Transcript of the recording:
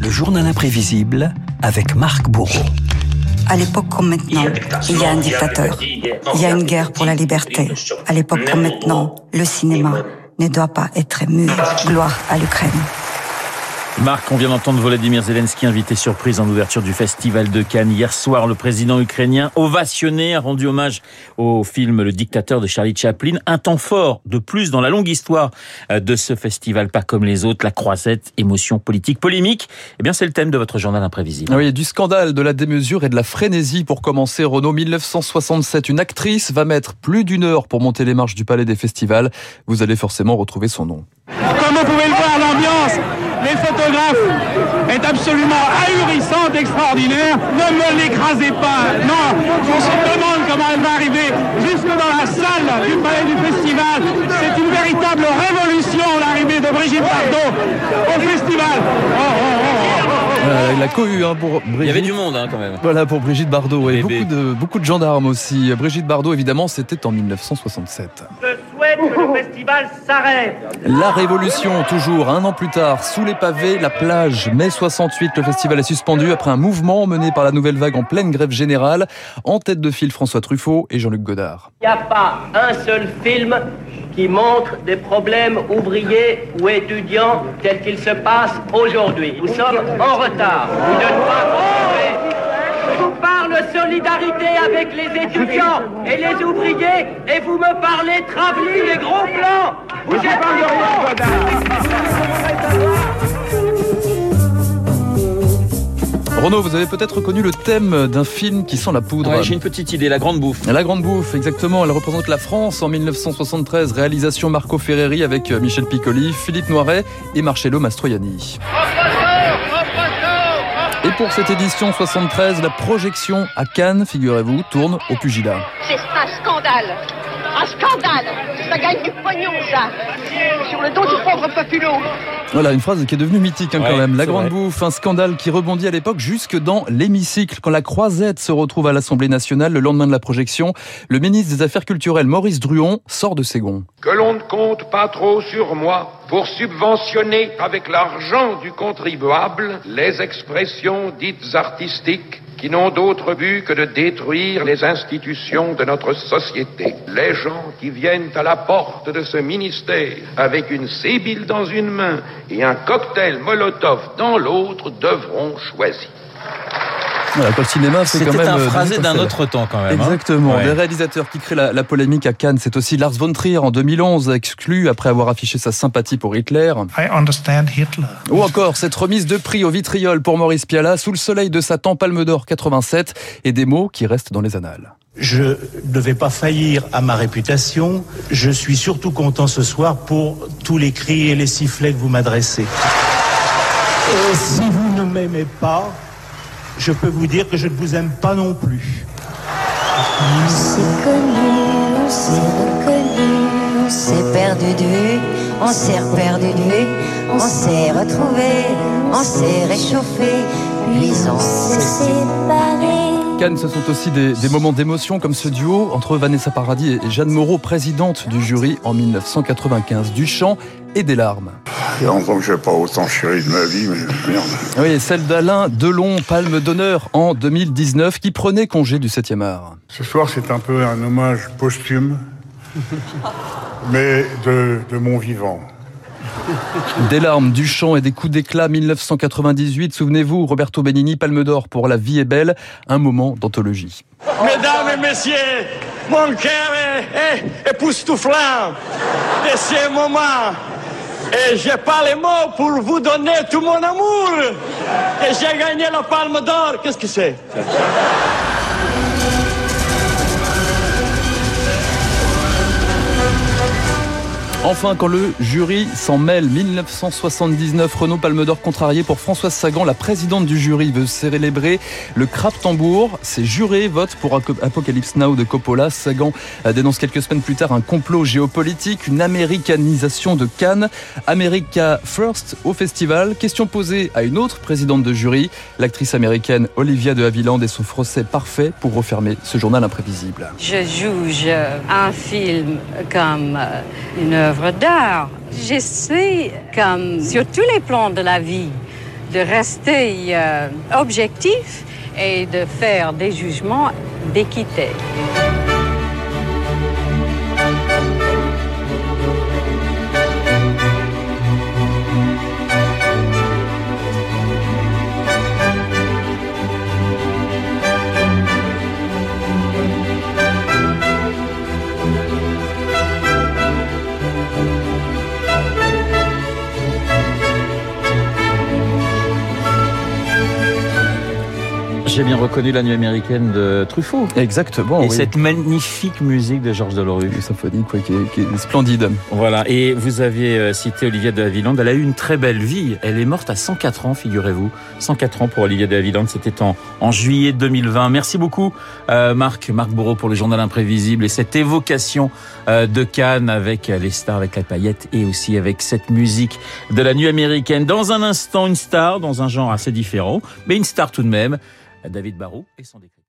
Le journal imprévisible avec Marc Bourreau. À l'époque comme maintenant, il y a un dictateur. Il y a une guerre pour la liberté. À l'époque comme maintenant, le cinéma ne doit pas être ému. Gloire à l'Ukraine. Marc, on vient d'entendre Volodymyr Zelensky invité surprise en ouverture du Festival de Cannes. Hier soir, le président ukrainien ovationné a rendu hommage au film Le dictateur de Charlie Chaplin. Un temps fort de plus dans la longue histoire euh, de ce festival, pas comme les autres, la croisette, émotion politique, polémique. Eh bien, c'est le thème de votre journal imprévisible. Oui, du scandale, de la démesure et de la frénésie pour commencer. Renault 1967, une actrice va mettre plus d'une heure pour monter les marches du Palais des Festivals. Vous allez forcément retrouver son nom. Comme vous pouvez le voir, l'ambiance les photographes est absolument ahurissante, extraordinaire. Ne me l'écrasez pas. Non, on se demande comment elle va arriver jusque dans la salle du palais du festival. C'est une véritable révolution l'arrivée de Brigitte Bardot au festival. Oh, oh, oh, euh, il a cohu hein, pour Brigitte. Il y avait du monde hein, quand même. Voilà pour Brigitte Bardot et beaucoup de, beaucoup de gendarmes aussi. Brigitte Bardot évidemment c'était en 1967. Souhaite que le festival s'arrête. La révolution toujours un an plus tard sous les pavés la plage mai 68 le festival est suspendu après un mouvement mené par la nouvelle vague en pleine grève générale en tête de file François Truffaut et Jean-Luc Godard. Il n'y a pas un seul film qui montre des problèmes ouvriers ou étudiants tels qu'ils se passent aujourd'hui. Nous sommes en retard. Vous ne pas parle solidarité avec les étudiants et les ouvriers et vous me parlez travelling et gros plans. Vous êtes Renaud, vous avez peut-être reconnu le thème d'un film qui sent la poudre. J'ai une petite idée, La Grande Bouffe. La Grande Bouffe, exactement. Elle représente la France en 1973. Réalisation Marco Ferreri avec Michel Piccoli, Philippe Noiret et Marcello Mastroianni. Et pour cette édition 73, la projection à Cannes, figurez-vous, tourne au pugilat. C'est un scandale un scandale Ça gagne du pognon, ça Sur le dos du pauvre populo voilà, une phrase qui est devenue mythique hein, quand même. La Grande Bouffe, un scandale qui rebondit à l'époque jusque dans l'hémicycle. Quand la croisette se retrouve à l'Assemblée nationale le lendemain de la projection, le ministre des Affaires culturelles, Maurice Druon, sort de ses gonds. Que l'on ne compte pas trop sur moi pour subventionner avec l'argent du contribuable les expressions dites artistiques qui n'ont d'autre but que de détruire les institutions de notre société. Les gens qui viennent à la porte de ce ministère avec une sébile dans une main et un cocktail Molotov dans l'autre devront choisir. Voilà, le cinéma, c'est quand même. un euh, phrasé d'un autre temps, quand même. Hein. Exactement. Les réalisateurs qui créent la, polémique à Cannes, c'est aussi Lars von Trier en 2011, exclu après avoir affiché sa sympathie pour Hitler. I understand Hitler. Ou encore cette remise de prix au vitriol pour Maurice Piala sous le soleil de Satan, Palme d'Or 87, et des mots qui restent dans les annales. Je ne vais pas faillir à ma réputation. Je suis surtout content ce soir pour tous les cris et les sifflets que vous m'adressez. Et si vous ne m'aimez pas, je peux vous dire que je ne vous aime pas non plus. On s'est connu, on s'est reconnu, on s'est perdu de on s'est perdu de on s'est retrouvé, on s'est réchauffé, puis on s'est séparé. Cannes, ce sont aussi des, des moments d'émotion comme ce duo entre Vanessa Paradis et Jeanne Moreau, présidente du jury en 1995. Du chant et des larmes. Il y a longtemps que je n'ai pas autant chéri de ma vie, mais merde. Oui, celle d'Alain Delon, palme d'honneur en 2019, qui prenait congé du 7e art. Ce soir, c'est un peu un hommage posthume, mais de, de mon vivant. Des larmes, du chant et des coups d'éclat 1998. Souvenez-vous, Roberto Benigni, Palme d'Or pour La vie est belle, un moment d'anthologie. Mesdames et messieurs, mon cœur est, est, époustouflant de ces moments. Et j'ai pas les mots pour vous donner tout mon amour. Et j'ai gagné la palme d'or. Qu'est-ce que c'est? Enfin, quand le jury s'en mêle, 1979, Renaud Palme d'Or contrarié pour Françoise Sagan, la présidente du jury veut célébrer le crap tambour. Ses jurés votent pour Apocalypse Now de Coppola. Sagan dénonce quelques semaines plus tard un complot géopolitique, une américanisation de Cannes. America First au festival. Question posée à une autre présidente de jury, l'actrice américaine Olivia de Havilland et son procès parfait pour refermer ce journal imprévisible. Je juge un film comme une œuvre d'art. J'essaie, comme sur tous les plans de la vie, de rester euh, objectif et de faire des jugements d'équité. J'ai bien reconnu la nuit américaine de Truffaut. Exactement. Et oui. cette magnifique musique de Georges Delerue. Une symphonie quoi, qui, est, qui est splendide. Voilà. Et vous aviez euh, cité Olivia de Havilland. Elle a eu une très belle vie. Elle est morte à 104 ans, figurez-vous. 104 ans pour Olivia de Havilland. C'était en, en juillet 2020. Merci beaucoup, euh, Marc, Marc Bourreau pour le journal imprévisible et cette évocation euh, de Cannes avec les stars, avec la paillette et aussi avec cette musique de la nuit américaine. Dans un instant, une star dans un genre assez différent, mais une star tout de même. David Barrault et son décret.